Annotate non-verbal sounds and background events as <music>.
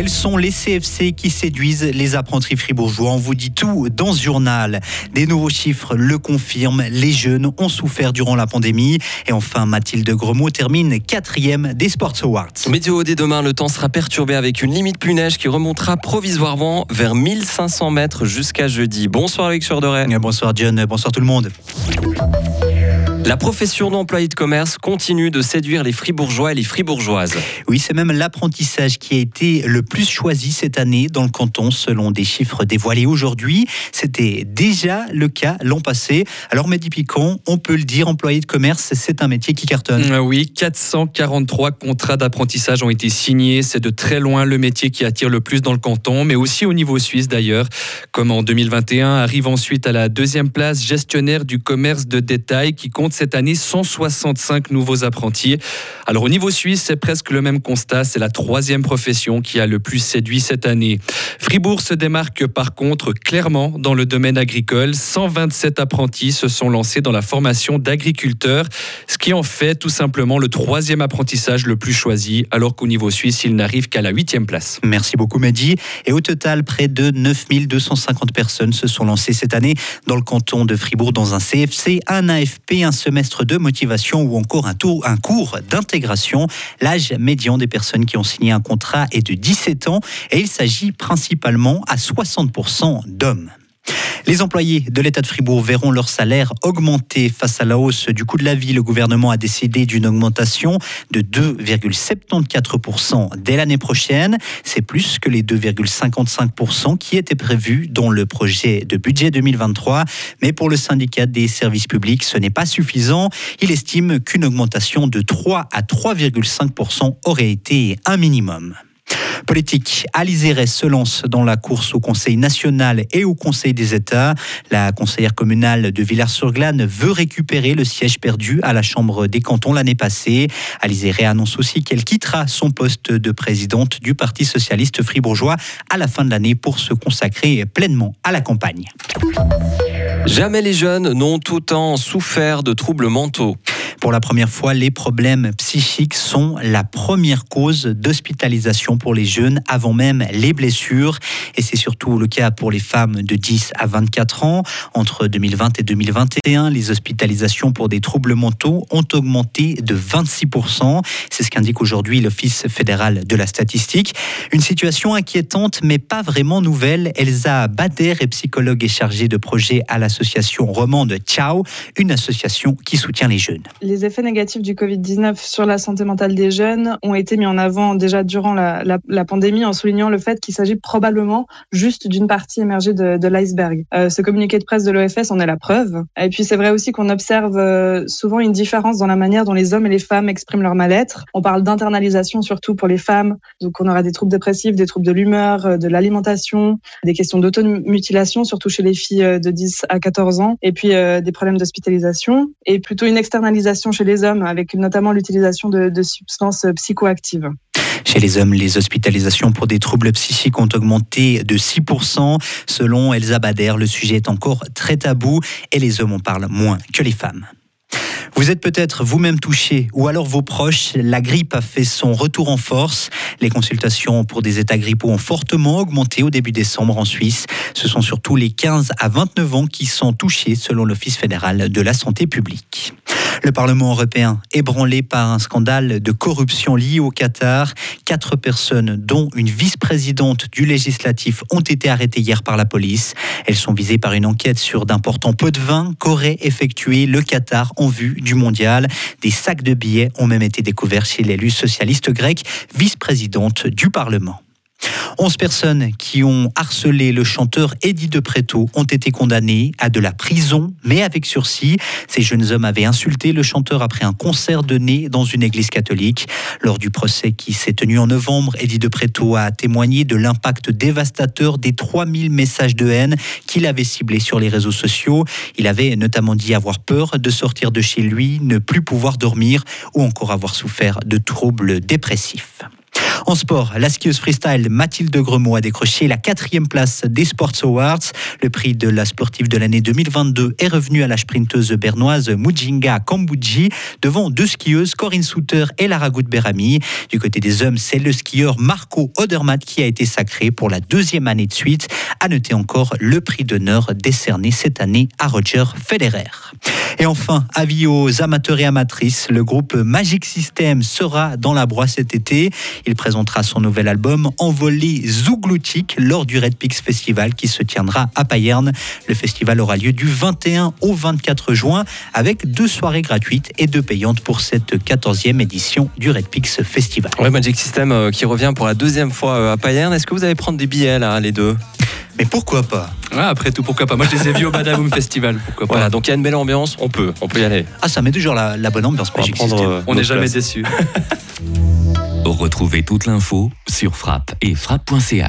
Quels sont les CFC qui séduisent les apprentis fribourgeois On vous dit tout dans ce journal. Des nouveaux chiffres le confirment. Les jeunes ont souffert durant la pandémie. Et enfin, Mathilde Gremaud termine quatrième des Sports Awards. Météo dès demain, le temps sera perturbé avec une limite plus neige qui remontera provisoirement vers 1500 mètres jusqu'à jeudi. Bonsoir Alex Doré. Bonsoir John, bonsoir tout le monde. La profession d'employé de commerce continue de séduire les fribourgeois et les fribourgeoises. Oui, c'est même l'apprentissage qui a été le plus choisi cette année dans le canton, selon des chiffres dévoilés aujourd'hui. C'était déjà le cas l'an passé. Alors, Mehdi Picon, on peut le dire, employé de commerce, c'est un métier qui cartonne. Euh, oui, 443 contrats d'apprentissage ont été signés. C'est de très loin le métier qui attire le plus dans le canton, mais aussi au niveau suisse d'ailleurs. Comme en 2021, arrive ensuite à la deuxième place gestionnaire du commerce de détail qui compte cette année 165 nouveaux apprentis. Alors au niveau suisse, c'est presque le même constat. C'est la troisième profession qui a le plus séduit cette année. Fribourg se démarque par contre clairement dans le domaine agricole. 127 apprentis se sont lancés dans la formation d'agriculteurs, ce qui en fait tout simplement le troisième apprentissage le plus choisi, alors qu'au niveau suisse, il n'arrive qu'à la huitième place. Merci beaucoup Mehdi. Et au total, près de 9250 personnes se sont lancées cette année dans le canton de Fribourg dans un CFC, un AFP, un semestre de motivation ou encore un, un cours d'intégration. L'âge médian des personnes qui ont signé un contrat est de 17 ans et il s'agit principalement à 60% d'hommes. Les employés de l'État de Fribourg verront leur salaire augmenter face à la hausse du coût de la vie. Le gouvernement a décidé d'une augmentation de 2,74% dès l'année prochaine. C'est plus que les 2,55% qui étaient prévus dans le projet de budget 2023. Mais pour le syndicat des services publics, ce n'est pas suffisant. Il estime qu'une augmentation de 3 à 3,5% aurait été un minimum. Politique, Alice se lance dans la course au Conseil national et au Conseil des États. La conseillère communale de Villars-sur-Glane veut récupérer le siège perdu à la Chambre des cantons l'année passée. Alice annonce aussi qu'elle quittera son poste de présidente du Parti socialiste fribourgeois à la fin de l'année pour se consacrer pleinement à la campagne. Jamais les jeunes n'ont autant souffert de troubles mentaux. Pour la première fois, les problèmes psychiques sont la première cause d'hospitalisation pour les jeunes avant même les blessures. Et c'est surtout le cas pour les femmes de 10 à 24 ans. Entre 2020 et 2021, les hospitalisations pour des troubles mentaux ont augmenté de 26%. C'est ce qu'indique aujourd'hui l'Office fédéral de la statistique. Une situation inquiétante, mais pas vraiment nouvelle. Elsa Bader est psychologue et chargée de projet à l'association romande Ciao, une association qui soutient les jeunes les effets négatifs du Covid-19 sur la santé mentale des jeunes ont été mis en avant déjà durant la, pandémie en soulignant le fait qu'il s'agit probablement juste d'une partie émergée de, de l'iceberg. Euh, ce communiqué de presse de l'OFS en est la preuve. Et puis c'est vrai aussi qu'on observe euh, souvent une différence dans la manière dont les hommes et les femmes expriment leur mal-être. On parle d'internalisation surtout pour les femmes. Donc on aura des troubles dépressifs, des troubles de l'humeur, euh, de l'alimentation, des questions d'automutilation, surtout chez les filles de 10 à 14 ans, et puis des problèmes d'hospitalisation, et plutôt une externalisation chez les hommes, avec notamment l'utilisation de, substances psychoactives. Chez les hommes, les hospitalisations pour des troubles psychiques ont augmenté de 6%. Selon Elsa Bader, le sujet est encore très tabou et les hommes en parlent moins que les femmes. Vous êtes peut-être vous-même touché ou alors vos proches. La grippe a fait son retour en force. Les consultations pour des états grippaux ont fortement augmenté au début décembre en Suisse. Ce sont surtout les 15 à 29 ans qui sont touchés selon l'Office fédéral de la santé publique. Le Parlement européen ébranlé par un scandale de corruption lié au Qatar. Quatre personnes, dont une vice-présidente du législatif, ont été arrêtées hier par la police. Elles sont visées par une enquête sur d'importants pots de vin qu'aurait effectué le Qatar en vue du mondial. Des sacs de billets ont même été découverts chez l'élu socialiste grec, vice-présidente du Parlement. 11 personnes qui ont harcelé le chanteur Eddie de ont été condamnées à de la prison, mais avec sursis. Ces jeunes hommes avaient insulté le chanteur après un concert donné dans une église catholique. Lors du procès qui s'est tenu en novembre, Eddie de a témoigné de l'impact dévastateur des 3000 messages de haine qu'il avait ciblés sur les réseaux sociaux. Il avait notamment dit avoir peur de sortir de chez lui, ne plus pouvoir dormir ou encore avoir souffert de troubles dépressifs. En sport, la skieuse freestyle Mathilde Gremaud a décroché la quatrième place des Sports Awards. Le prix de la sportive de l'année 2022 est revenu à la sprinteuse bernoise Mujinga Kambouji devant deux skieuses Corinne Souter et Lara Berami. Du côté des hommes, c'est le skieur Marco Odermatt qui a été sacré pour la deuxième année de suite. À noter encore le prix d'honneur décerné cette année à Roger Federer. Et enfin, avis aux amateurs et amatrices, le groupe Magic System sera dans la broie cet été. Il présentera son nouvel album Envolé Zougloutique lors du Red Pix Festival qui se tiendra à Payerne. Le festival aura lieu du 21 au 24 juin avec deux soirées gratuites et deux payantes pour cette 14e édition du Red Pix Festival. Ouais, Magic System euh, qui revient pour la deuxième fois euh, à Payerne. Est-ce que vous allez prendre des billets là, les deux? Mais pourquoi pas Ouais, après tout, pourquoi pas Moi, je les ai vus au Badaboom <laughs> Festival. Pourquoi pas Voilà, donc il y a une belle ambiance, on peut, on peut y aller. Ah, ça met toujours la, la bonne ambiance Magic prendre, System. euh, On n'est jamais déçus. <laughs> Retrouvez toute l'info sur frappe et frappe.ch.